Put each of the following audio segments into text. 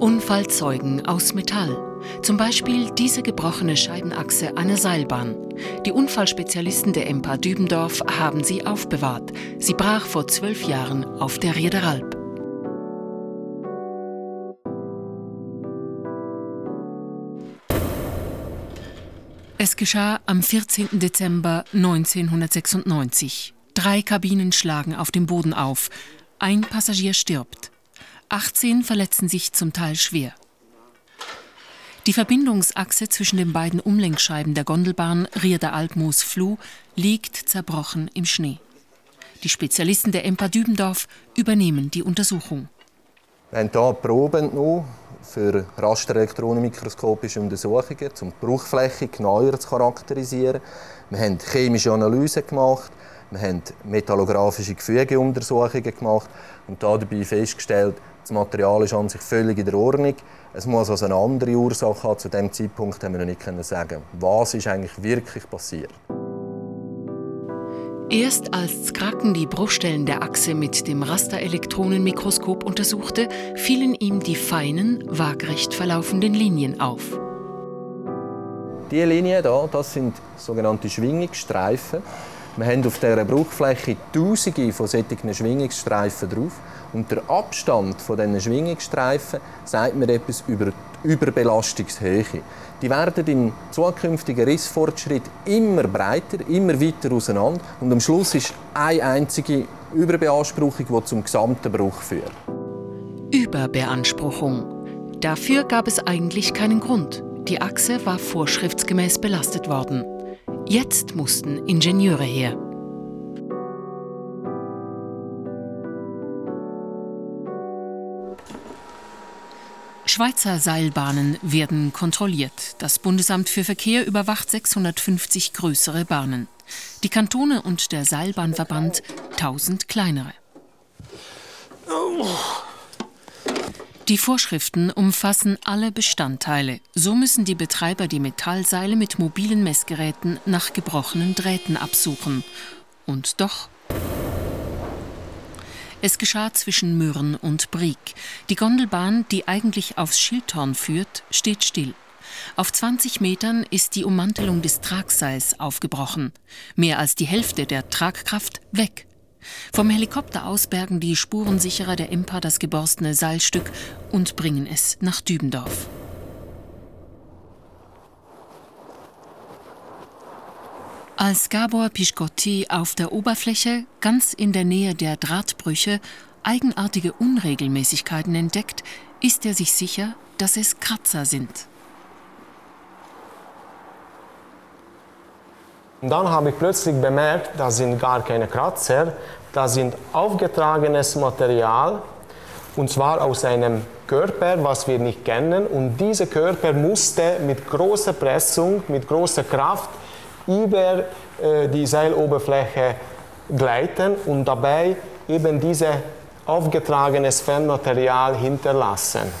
Unfallzeugen aus Metall. Zum Beispiel diese gebrochene Scheibenachse einer Seilbahn. Die Unfallspezialisten der EMPA Dübendorf haben sie aufbewahrt. Sie brach vor zwölf Jahren auf der Riederalp. Es geschah am 14. Dezember 1996. Drei Kabinen schlagen auf dem Boden auf. Ein Passagier stirbt. 18 verletzen sich zum Teil schwer. Die Verbindungsachse zwischen den beiden Umlenkscheiben der Gondelbahn Rierder Altmoos Fluh liegt zerbrochen im Schnee. Die Spezialisten der EMPA Dübendorf übernehmen die Untersuchung. Wir haben hier Proben genommen für rasterelektronenmikroskopische Untersuchungen, um die Bruchfläche genauer zu charakterisieren. Wir haben chemische Analysen gemacht, wir haben metallographische Gefügeuntersuchungen gemacht und dabei festgestellt, das Material ist an sich völlig in der Ordnung. Es muss also eine andere Ursache haben. Zu dem Zeitpunkt haben wir noch nicht sagen, was ist eigentlich wirklich passiert. Erst als Kraken die Bruchstellen der Achse mit dem Rasterelektronenmikroskop untersuchte, fielen ihm die feinen, waagrecht verlaufenden Linien auf. Diese Linien hier, das sind sogenannte Schwingungsstreifen. Wir haben auf dieser Bruchfläche Tausende von solchen Schwingungsstreifen drauf. Und der Abstand von diesen Schwingungsstreifen sagt mir etwas über die Überbelastungshöhe. Die werden im zukünftigen Rissfortschritt immer breiter, immer weiter auseinander. Und am Schluss ist eine einzige Überbeanspruchung, die zum gesamten Bruch führt. Überbeanspruchung. Dafür gab es eigentlich keinen Grund. Die Achse war vorschriftsgemäß belastet worden. Jetzt mussten Ingenieure her. Schweizer Seilbahnen werden kontrolliert. Das Bundesamt für Verkehr überwacht 650 größere Bahnen. Die Kantone und der Seilbahnverband 1000 kleinere. Die Vorschriften umfassen alle Bestandteile. So müssen die Betreiber die Metallseile mit mobilen Messgeräten nach gebrochenen Drähten absuchen. Und doch es geschah zwischen Mürren und Brieg. Die Gondelbahn, die eigentlich aufs Schildhorn führt, steht still. Auf 20 Metern ist die Ummantelung des Tragseils aufgebrochen. Mehr als die Hälfte der Tragkraft weg. Vom Helikopter aus bergen die Spurensicherer der Impa das geborstene Seilstück und bringen es nach Dübendorf. Als Gabor Pischkotti auf der Oberfläche, ganz in der Nähe der Drahtbrüche, eigenartige Unregelmäßigkeiten entdeckt, ist er sich sicher, dass es Kratzer sind. Und dann habe ich plötzlich bemerkt, das sind gar keine Kratzer, das sind aufgetragenes Material, und zwar aus einem Körper, was wir nicht kennen. Und dieser Körper musste mit großer Pressung, mit großer Kraft über äh, die Seiloberfläche gleiten und dabei eben dieses aufgetragenes Fernmaterial hinterlassen.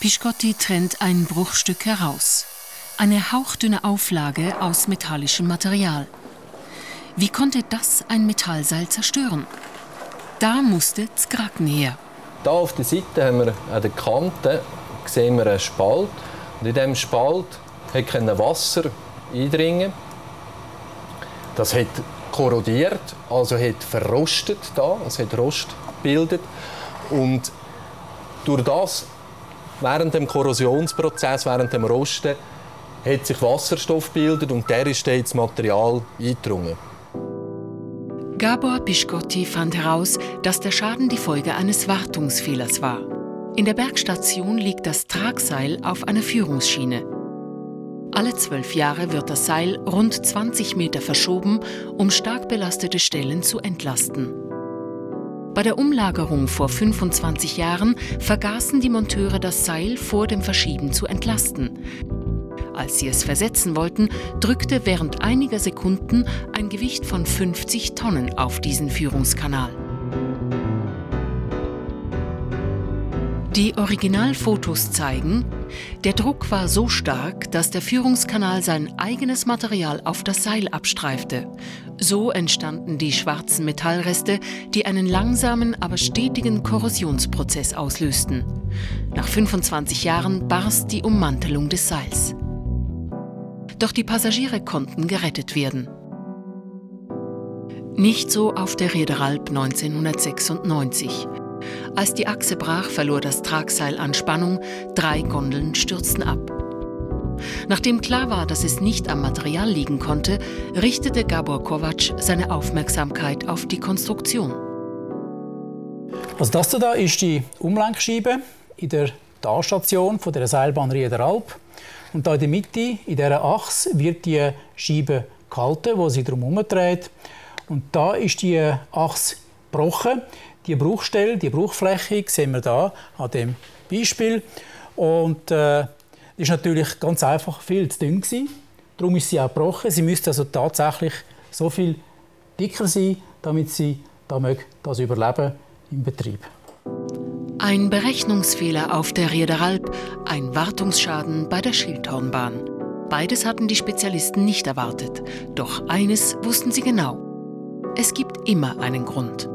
Piscotti trennt ein Bruchstück heraus. Eine hauchdünne Auflage aus metallischem Material. Wie konnte das ein Metallseil zerstören? Da musste Zkraken her. Da auf der Seite haben wir an der Kante sehen wir einen Spalt. Und in diesem Spalt konnte Wasser eindringen. Das hat korrodiert, also hat verrostet da, es hat Rost gebildet und durch das während dem Korrosionsprozess, während dem Rosten, hat sich Wasserstoff gebildet und der ist ins Material eingedrungen. Gabor Pischkotti fand heraus, dass der Schaden die Folge eines Wartungsfehlers war. In der Bergstation liegt das Tragseil auf einer Führungsschiene. Alle zwölf Jahre wird das Seil rund 20 Meter verschoben, um stark belastete Stellen zu entlasten. Bei der Umlagerung vor 25 Jahren vergaßen die Monteure das Seil vor dem Verschieben zu entlasten. Als sie es versetzen wollten, drückte während einiger Sekunden ein Gewicht von 50 Tonnen auf diesen Führungskanal. Die Originalfotos zeigen, Der Druck war so stark, dass der Führungskanal sein eigenes Material auf das Seil abstreifte. So entstanden die schwarzen Metallreste, die einen langsamen, aber stetigen Korrosionsprozess auslösten. Nach 25 Jahren barst die Ummantelung des Seils. Doch die Passagiere konnten gerettet werden. Nicht so auf der Reederalp 1996. Als die Achse brach, verlor das Tragseil an Spannung, drei Gondeln stürzten ab. Nachdem klar war, dass es nicht am Material liegen konnte, richtete Gabor Kovac seine Aufmerksamkeit auf die Konstruktion. Also das da ist die Umlenkscheibe in der Talstation von der Seilbahn Riederalp. Und da in der Mitte, in dieser Achse, wird die Scheibe gehalten, wo sie drum dreht. Und da ist die Achse gebrochen. Die Bruchstelle, die Bruchfläche sehen wir da an dem Beispiel. Und äh, ist natürlich ganz einfach viel zu dünn gewesen. Darum ist sie auch gebrochen. Sie müsste also tatsächlich so viel dicker sein, damit sie das überleben im Betrieb. Ein Berechnungsfehler auf der Riederalp, ein Wartungsschaden bei der Schildhornbahn. Beides hatten die Spezialisten nicht erwartet. Doch eines wussten sie genau. Es gibt immer einen Grund.